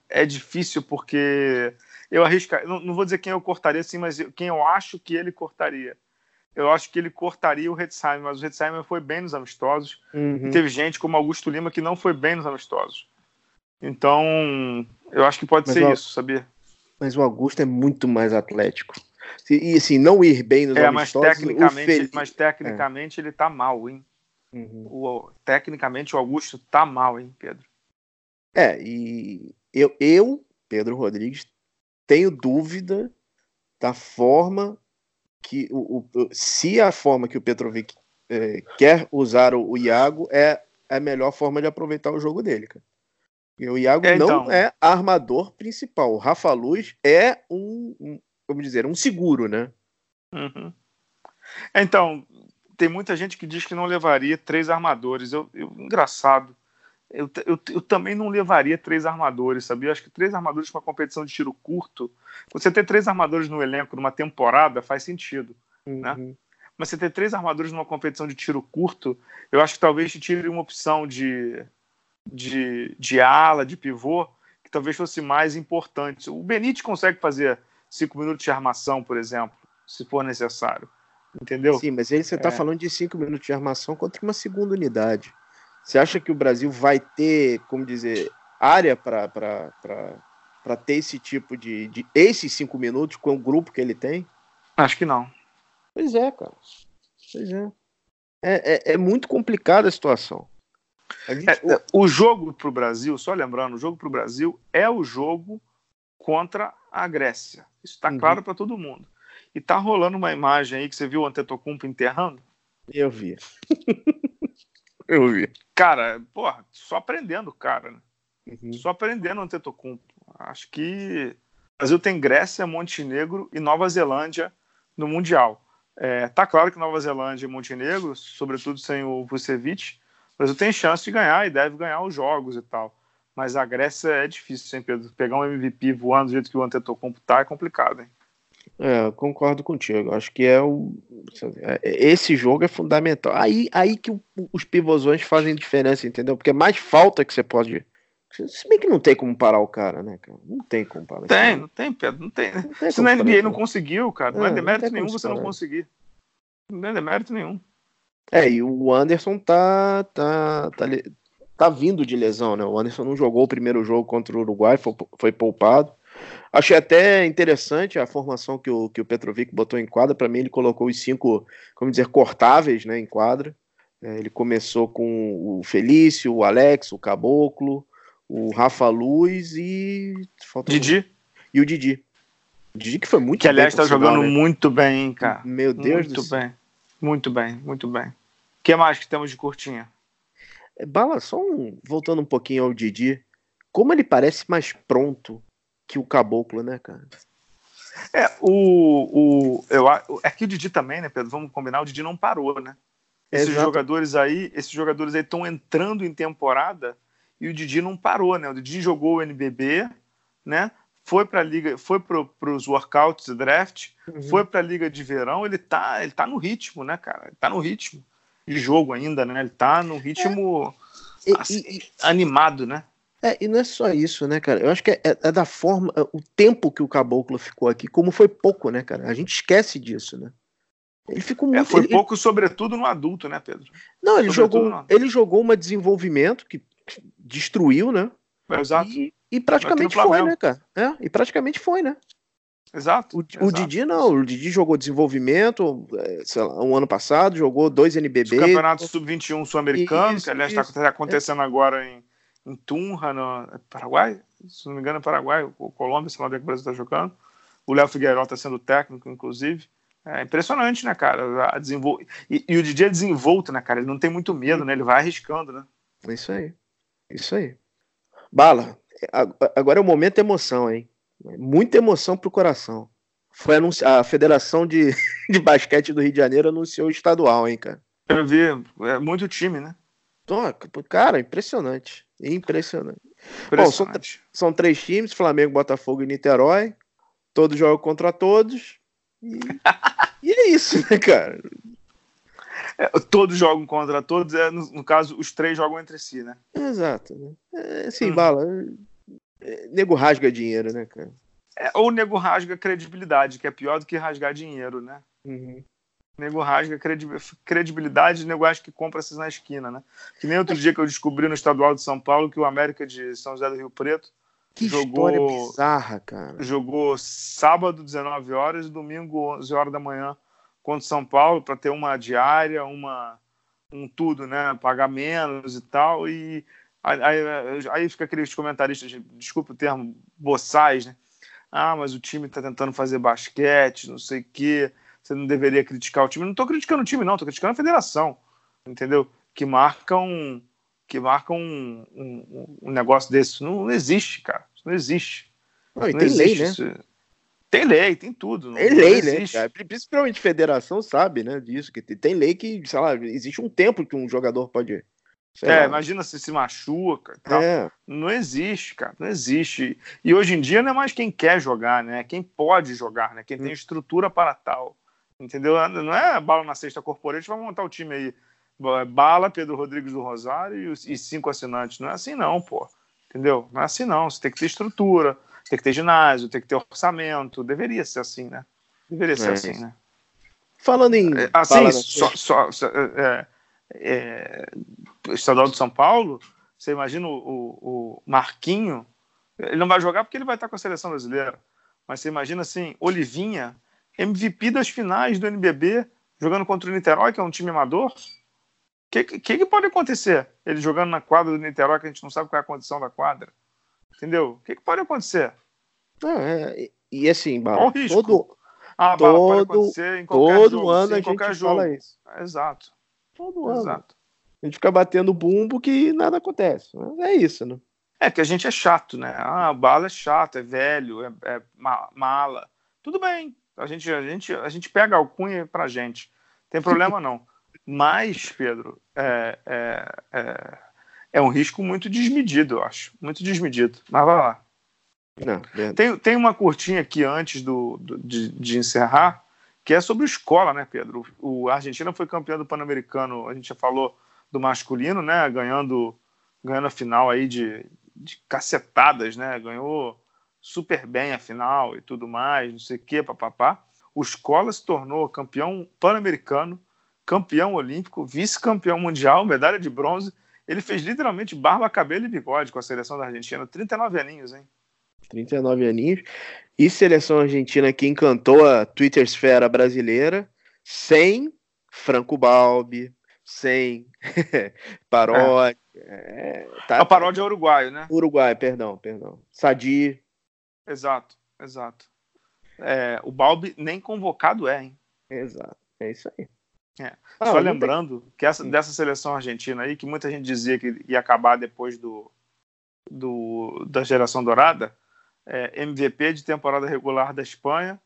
é difícil porque eu arriscaria. Não, não, vou dizer quem eu cortaria, assim, mas quem eu acho que ele cortaria. Eu acho que ele cortaria o Redsheimer, mas o Redsheimer foi bem nos amistosos. Uhum. E teve gente como Augusto Lima que não foi bem nos amistosos. Então, eu acho que pode mas ser o, isso, sabia? Mas o Augusto é muito mais atlético. E assim, não ir bem nos é, amistosos... Mas tecnicamente, mas tecnicamente é. ele tá mal, hein? Uhum. O, tecnicamente o Augusto tá mal, hein, Pedro? É, e eu, eu, Pedro Rodrigues, tenho dúvida da forma que o, o se a forma que o Petrovic é, quer usar o, o Iago é a melhor forma de aproveitar o jogo dele, cara. E o Iago é, então... não é armador principal. O Rafa Luz é um, um vamos dizer, um seguro, né? Uhum. Então, tem muita gente que diz que não levaria três armadores. Eu, eu engraçado. Eu, eu, eu, também não levaria três armadores, sabia? Eu acho que três armadores para uma competição de tiro curto. Você ter três armadores no elenco numa temporada faz sentido, né? uhum. né? Mas você ter três armadores numa competição de tiro curto, eu acho que talvez te tire uma opção de, de, de ala, de pivô, que talvez fosse mais importante. O Benítez consegue fazer cinco minutos de armação, por exemplo, se for necessário. Entendeu? Sim, mas aí você está é. falando de cinco minutos de armação contra uma segunda unidade. Você acha que o Brasil vai ter, como dizer, área para ter esse tipo de, de. esses cinco minutos com o grupo que ele tem? Acho que não. Pois é, cara. Pois é. É, é, é muito complicada a situação. A gente... é, o jogo para o Brasil, só lembrando, o jogo para o Brasil é o jogo contra a Grécia. Isso está uhum. claro para todo mundo. E tá rolando uma imagem aí que você viu o Antetokounmpo enterrando? Eu vi. Eu vi. Cara, porra, só aprendendo, cara. Né? Uhum. Só aprendendo o Antetokounmpo. Acho que o Brasil tem Grécia, Montenegro e Nova Zelândia no Mundial. É, tá claro que Nova Zelândia e Montenegro, sobretudo sem o Vucevic, o Brasil tem chance de ganhar e deve ganhar os jogos e tal. Mas a Grécia é difícil, sempre pegar um MVP voando do jeito que o Antetokounmpo tá é complicado, hein? É, eu concordo contigo. Acho que é o é, esse jogo é fundamental. Aí, aí que o, os pivôzões fazem diferença, entendeu? Porque é mais falta que você pode Se bem que não tem como parar o cara, né, cara? Não tem como parar. Tem, não tem, Pedro, não tem. Não tem se na NBA não conseguiu, cara, não é, é demérito nenhum você não conseguir. Não é demérito nenhum. É, e o Anderson tá, tá, tá, tá vindo de lesão, né? O Anderson não jogou o primeiro jogo contra o Uruguai, foi, foi poupado. Achei até interessante a formação que o, que o Petrovic botou em quadra. Para mim, ele colocou os cinco, como dizer, cortáveis né, em quadra. É, ele começou com o Felício, o Alex, o Caboclo, o Rafa Luz e. Falta Didi. Um... E o Didi. O Didi que foi muito que, bem. Que aliás está jogando né? muito bem, cara. Meu Deus muito do bem. Muito bem, muito bem. O que mais que temos de curtinha? É, Bala, só um, voltando um pouquinho ao Didi. Como ele parece mais pronto que o Caboclo, né, cara? É, o, o, eu, é que o Didi também, né, Pedro? Vamos combinar, o Didi não parou, né? Esses Exato. jogadores aí, esses jogadores aí estão entrando em temporada e o Didi não parou, né? O Didi jogou o NBB, né? Foi para a liga, foi para os workouts e draft, uhum. foi para a liga de verão. Ele tá, ele tá no ritmo, né, cara? Ele tá no ritmo de jogo ainda, né? Ele tá no ritmo é. assim, e, e, animado, né? É, e não é só isso, né, cara? Eu acho que é, é, é, da forma, é, o tempo que o Caboclo ficou aqui, como foi pouco, né, cara? A gente esquece disso, né? Ele ficou é, muito. É, foi ele, pouco, sobretudo no adulto, né, Pedro? Não, ele jogou, ele jogou um desenvolvimento que destruiu, né? exato. E, e praticamente foi, né, cara? É, e praticamente foi, né? Exato. O, exato. o Didi não, o Didi jogou desenvolvimento, sei lá, um ano passado, jogou dois NBB. O campeonato sub-21 sul-americano, que aliás está acontecendo agora em em Tunja, no Paraguai, se não me engano é Paraguai, o Colômbia, sei lá onde é que o Brasil está jogando. O Léo Figueiredo está sendo técnico, inclusive. É impressionante, né, cara? A desenvol... e, e o DJ é desenvolto, né, cara? Ele não tem muito medo, né? Ele vai arriscando, né? Isso aí. Isso aí. Bala, agora é o momento de emoção, hein? Muita emoção pro coração. Foi anunci... a Federação de, de Basquete do Rio de Janeiro anunciou o estadual, hein, cara? Eu vi, é muito time, né? Cara, impressionante. Impressionante. Bom, são, são, três times: Flamengo, Botafogo e Niterói. Todos jogam contra todos. E, e é isso, né, cara? É, todos jogam contra todos, é, no, no, caso, os três jogam entre si, né? Exato. Né? É, assim, hum. bala. É, nego rasga dinheiro, né, cara? É, ou nego rasga credibilidade, que é pior do que rasgar dinheiro, né? Uhum nego rasga credibilidade, nego acha que compra esses na esquina, né? Que nem outro dia que eu descobri no estadual de São Paulo que o América de São José do Rio Preto que jogou, bizarra, cara. Jogou sábado, 19 horas, e domingo, 11 horas da manhã, contra São Paulo, para ter uma diária, uma, um tudo, né? Pagar menos e tal. E aí, aí, aí fica aqueles comentaristas, desculpa o termo, boçais, né? Ah, mas o time está tentando fazer basquete, não sei o quê você não deveria criticar o time. Não estou criticando o time, não, estou criticando a federação, entendeu? Que marca um, que marca um, um, um negócio desse. Não, não, existe, cara. Isso não existe. Não, não tem existe lei, né? Tem lei, tem tudo. Tem lei, né? Cara? Principalmente federação sabe, né? Disso, que tem lei que, sei lá, existe um tempo que um jogador pode. É, lá. imagina se se machuca. Tal. É. Não existe, cara. Não existe. E hoje em dia não é mais quem quer jogar, né? Quem pode jogar, né? Quem hum. tem estrutura para tal. Entendeu? Não é bala na sexta corporate, vai montar o time aí. Bala, Pedro Rodrigues do Rosário e, cinco assinantes. Não é assim, não, pô. Entendeu? Não é assim, não. Você tem que ter estrutura, tem que ter ginásio, tem que ter orçamento. Deveria ser assim, né? Deveria ser é assim, né? Falando em. É, assim, só, só, só é, é, Estadual de São Paulo, você imagina o, o, o, Marquinho, ele não vai jogar porque ele vai estar com a seleção brasileira. Mas você imagina assim, Olivinha MVP das finais do NBB, jogando contra o Niterói, que é um time amador. O que, que, que, pode acontecer? Ele jogando na quadra do Niterói, que a gente não sabe qual é a condição da quadra. Entendeu? O que, que pode acontecer? é, e assim, Bala, Qual o risco? todo, ah, todo, pode acontecer em qualquer todo jogo, ano sim, a gente jogo. fala isso. Exato. Todo ano. Exato. A gente fica batendo bumbo que nada acontece. É isso, né? É que a gente é chato, né? Ah, o Bala é chato, é velho, é, é mala. Tudo bem, a gente, a gente, a gente pega alcunha pra gente. Tem problema não. Mas, Pedro, é, é, é, é, um risco muito desmedido, eu acho. Muito desmedido. Mas vai lá. Não, tem, tem uma curtinha aqui antes do, do de, de, encerrar, que é sobre escola, né, Pedro? O, a Argentina foi campeão do Pan-Americano, a gente já falou do masculino, né? Ganhando, ganhando a final aí de, de cacetadas, né? Ganhou super bem a final e tudo mais, não sei o que, papapá. O Escola se tornou campeão pan-americano, campeão olímpico, vice-campeão mundial, medalha de bronze. Ele fez literalmente barba, cabelo e bigode com a seleção da Argentina. 39 aninhos, hein? 39 aninhos. E seleção argentina que encantou a Twitter esfera brasileira, sem Franco Balbi, sem paródia. É. É, tá, a paródia é uruguaio, né? Uruguai, perdão, perdão. Sadi. Exato, exato. É, o Balbi nem convocado é, hein? Exato, é isso aí. É. Ah, Só lembrando tem... que essa, dessa seleção argentina aí, que muita gente dizia que ia acabar depois do, do da geração dourada, é, MVP de temporada regular da Espanha,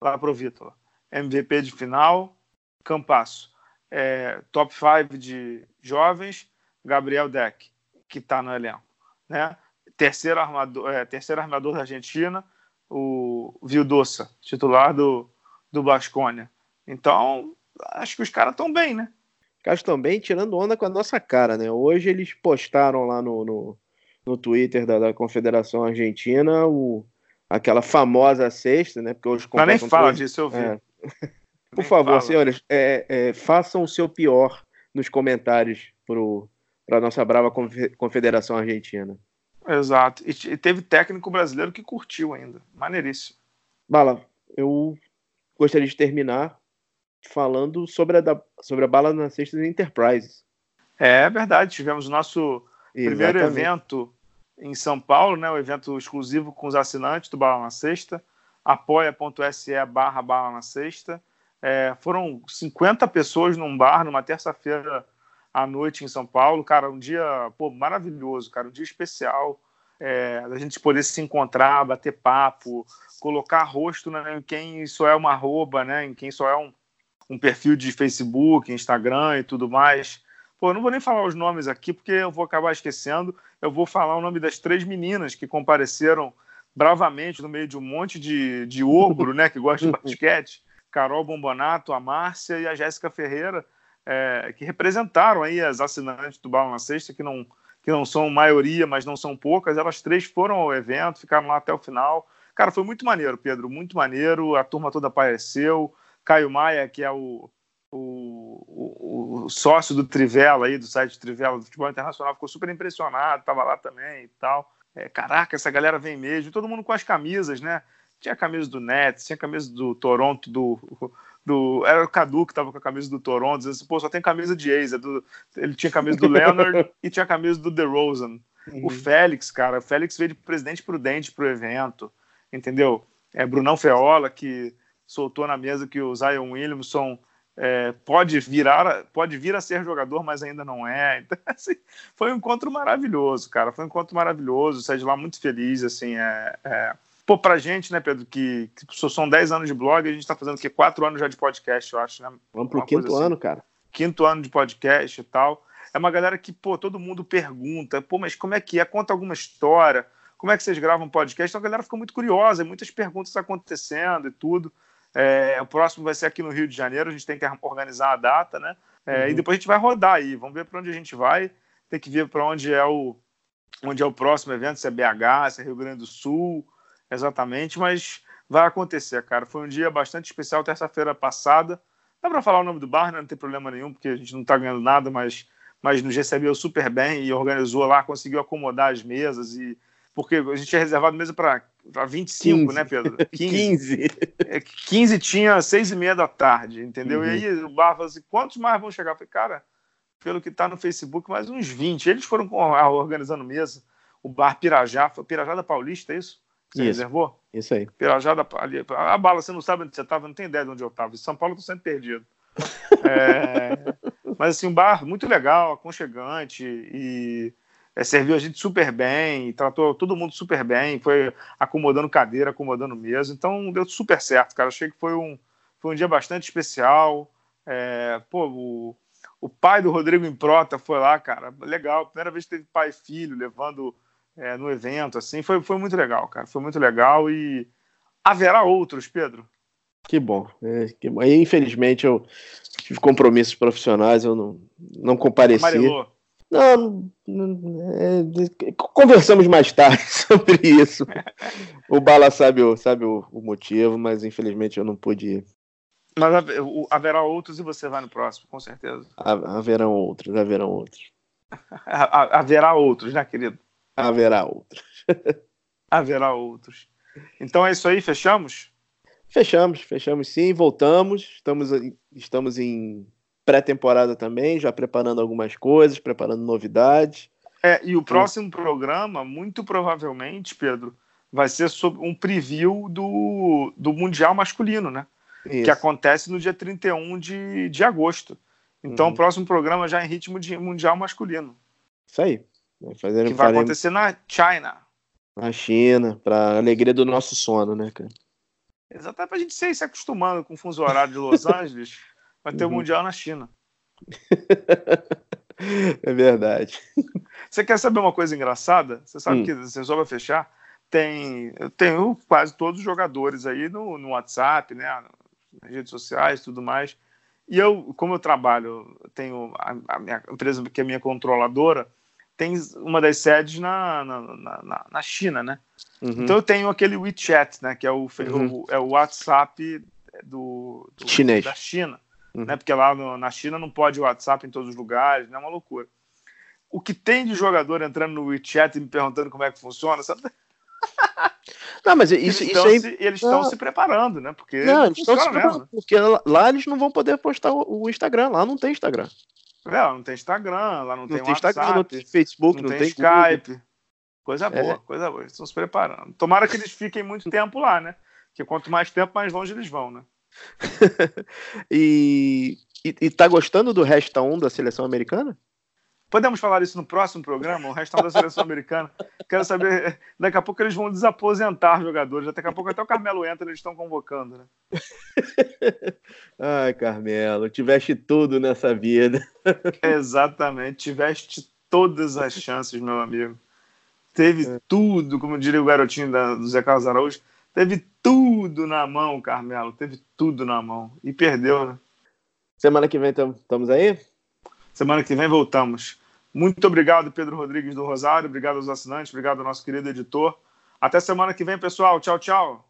lá pro Vitor. MVP de final, Campasso. É, top 5 de jovens, Gabriel Deck, que está no elenco. Né? Terceiro, armador, é, terceiro armador da Argentina, o Vildoça, titular do, do Basconia. Então, acho que os caras estão bem, né? Os caras estão bem, tirando onda com a nossa cara, né? Hoje eles postaram lá no, no, no Twitter da, da Confederação Argentina o, aquela famosa sexta, né? Porque hoje Mas nem fala disso, eu vi. É. Por favor, fala. senhores, é, é, façam o seu pior nos comentários para a nossa brava Confederação Argentina. Exato. E, e, teve técnico brasileiro que curtiu ainda. Maneiríssimo. Bala, eu gostaria de terminar falando sobre a, sobre a bala na sexta da Enterprise. É verdade, tivemos o nosso Exatamente. primeiro evento em São Paulo, né, o um evento exclusivo com os assinantes do Bala na Sexta, apoia.se barra Bala na Sexta. É, foram 50 pessoas num bar numa terça-feira à noite em São Paulo. Cara, um dia pô, maravilhoso, cara, um dia especial. É, a gente poder se encontrar, bater papo, colocar rosto né, em quem só é uma arroba, né, em quem só é um, um perfil de Facebook, Instagram e tudo mais. Pô, eu não vou nem falar os nomes aqui, porque eu vou acabar esquecendo. Eu vou falar o nome das três meninas que compareceram bravamente no meio de um monte de, de ogro, né, que gosta de basquete. Carol Bombonato, a Márcia e a Jéssica Ferreira, é, que representaram aí as assinantes do Bala na Sexta, que não, que não são maioria, mas não são poucas. Elas três foram ao evento, ficaram lá até o final. Cara, foi muito maneiro, Pedro, muito maneiro. A turma toda apareceu. Caio Maia, que é o, o, o, o, sócio do Trivela aí, do site Trivela do Futebol Internacional, ficou super impressionado, estava lá também e tal. É, caraca, essa galera vem mesmo, todo mundo com as camisas, né? Tinha a camisa do Nets, tinha a camisa do Toronto, do, do era o Cadu que estava com a camisa do Toronto, dizendo assim, pô, só tem camisa de ex, é do, ele tinha a camisa do Leonard e tinha a camisa do DeRozan. Uhum. O Félix, cara, o Félix veio de presidente prudente pro evento, entendeu? É Brunão Feola que soltou na mesa que o Zion Williamson é, pode virar, pode vir a ser jogador, mas ainda não é. Então, assim, foi um encontro maravilhoso, cara. Foi um encontro maravilhoso. Saí de lá muito feliz, assim. É, é... Pô, pra gente, né, Pedro, que, que são 10 anos de blog, a gente tá fazendo que 4 anos já de podcast, eu acho, né? Vamos pro uma quinto assim. ano, cara. Quinto ano de podcast e tal. É uma galera que, pô, todo mundo pergunta, pô, mas como é que é? Conta alguma história. Como é que vocês gravam podcast? Então a galera ficou muito curiosa, muitas perguntas acontecendo e tudo. É, o próximo vai ser aqui no Rio de Janeiro, a gente tem que organizar a data, né? É, uhum. E depois a gente vai rodar aí, vamos ver para onde a gente vai. Tem que ver para onde é o onde é o próximo evento, se é BH, se é Rio Grande do Sul, exatamente, mas vai acontecer, cara. Foi um dia bastante especial, terça-feira passada. Dá para falar o nome do bar, né? não tem problema nenhum, porque a gente não está ganhando nada, mas, mas nos recebeu super bem e organizou lá, conseguiu acomodar as mesas e porque a gente tinha reservado mesa para 25, 15. né, Pedro? 15. 15. 15 tinha seis e meia da tarde, entendeu? Uhum. E aí o bar falou assim: quantos mais vão chegar? Eu falei, cara, pelo que está no Facebook, mais uns 20. Eles foram organizando mesa. O bar Pirajá, foi Pirajá da Paulista, é isso? Você isso. reservou? Isso aí. Pirajá da ali, A bala, você não sabe onde você estava, não tem ideia de onde eu estava. Em São Paulo eu tô sempre perdido. é... Mas assim, um bar muito legal, aconchegante e é, serviu a gente super bem, tratou todo mundo super bem, foi acomodando cadeira, acomodando mesa, então deu super certo, cara. Achei que foi um, foi um dia bastante especial. É, pô, o, o pai do Rodrigo Improta foi lá, cara, legal. Primeira vez que teve pai e filho levando é, no evento, assim, foi, foi muito legal, cara. Foi muito legal e haverá outros, Pedro. Que bom. É, que Infelizmente eu tive compromissos profissionais, eu não, não compareci. Amarelou. Não, é, conversamos mais tarde sobre isso. O Bala sabe, o, sabe o, o motivo, mas infelizmente eu não pude ir. Mas haverá outros e você vai no próximo, com certeza. Haverão outros, haverão outros. haverá outros, né, querido? Haverá outros. haverá outros. Então é isso aí, fechamos? Fechamos, fechamos sim, voltamos. Estamos, estamos em pré-temporada também, já preparando algumas coisas, preparando novidades. É, e o próximo programa, muito provavelmente, Pedro, vai ser sobre um preview do, do Mundial Masculino, né? Isso. Que acontece no dia 31 de, de agosto. Então, uhum. o próximo programa já é em ritmo de Mundial Masculino. Isso aí. Fazer, que vai faremos... acontecer na China. Na China, para alegria do nosso sono, né, cara? Exatamente para a gente se acostumando com o fuso horário de Los Angeles. Vai ter uhum. o Mundial na China. é verdade. Você quer saber uma coisa engraçada? Você sabe hum. que, você só vai fechar, tem, eu tenho quase todos os jogadores aí no, no WhatsApp, né, nas redes sociais tudo mais. E eu, como eu trabalho, tenho a, a minha empresa que é minha controladora, tem uma das sedes na, na, na, na China, né? Uhum. Então eu tenho aquele WeChat, né? Que é o, uhum. o é o WhatsApp do, do Chinês. da China uhum. né? Porque lá no, na China não pode WhatsApp em todos os lugares, né? É uma loucura. O que tem de jogador entrando no WeChat e me perguntando como é que funciona, sabe? Não, mas isso, eles estão, aí... se, eles estão se preparando, né? Porque não, eles estão se preparando, porque lá eles não vão poder postar o Instagram, lá não tem Instagram. É, lá não tem Instagram, lá não, não tem, tem WhatsApp, Instagram, não tem Facebook, não, não tem, Skype. Google. Coisa é. boa, é. coisa boa. Eles estão se preparando. Tomara que eles fiquem muito tempo lá, né? Porque quanto mais tempo, mais longe eles vão, né? e, e, e tá gostando do Resta 1 da seleção americana? Podemos falar isso no próximo programa, o Resta 1 da seleção americana. Quero saber, daqui a pouco eles vão desaposentar jogadores, daqui a pouco até o Carmelo entra, eles estão convocando, né? Ai, Carmelo, tiveste tudo nessa vida. Exatamente, tiveste todas as chances, meu amigo. Teve é. tudo, como diria o garotinho da, do Zé Carlos Araújo, Teve tudo na mão, Carmelo. Teve tudo na mão. E perdeu, né? Semana que vem estamos aí? Semana que vem voltamos. Muito obrigado, Pedro Rodrigues do Rosário. Obrigado aos assinantes. Obrigado ao nosso querido editor. Até semana que vem, pessoal. Tchau, tchau.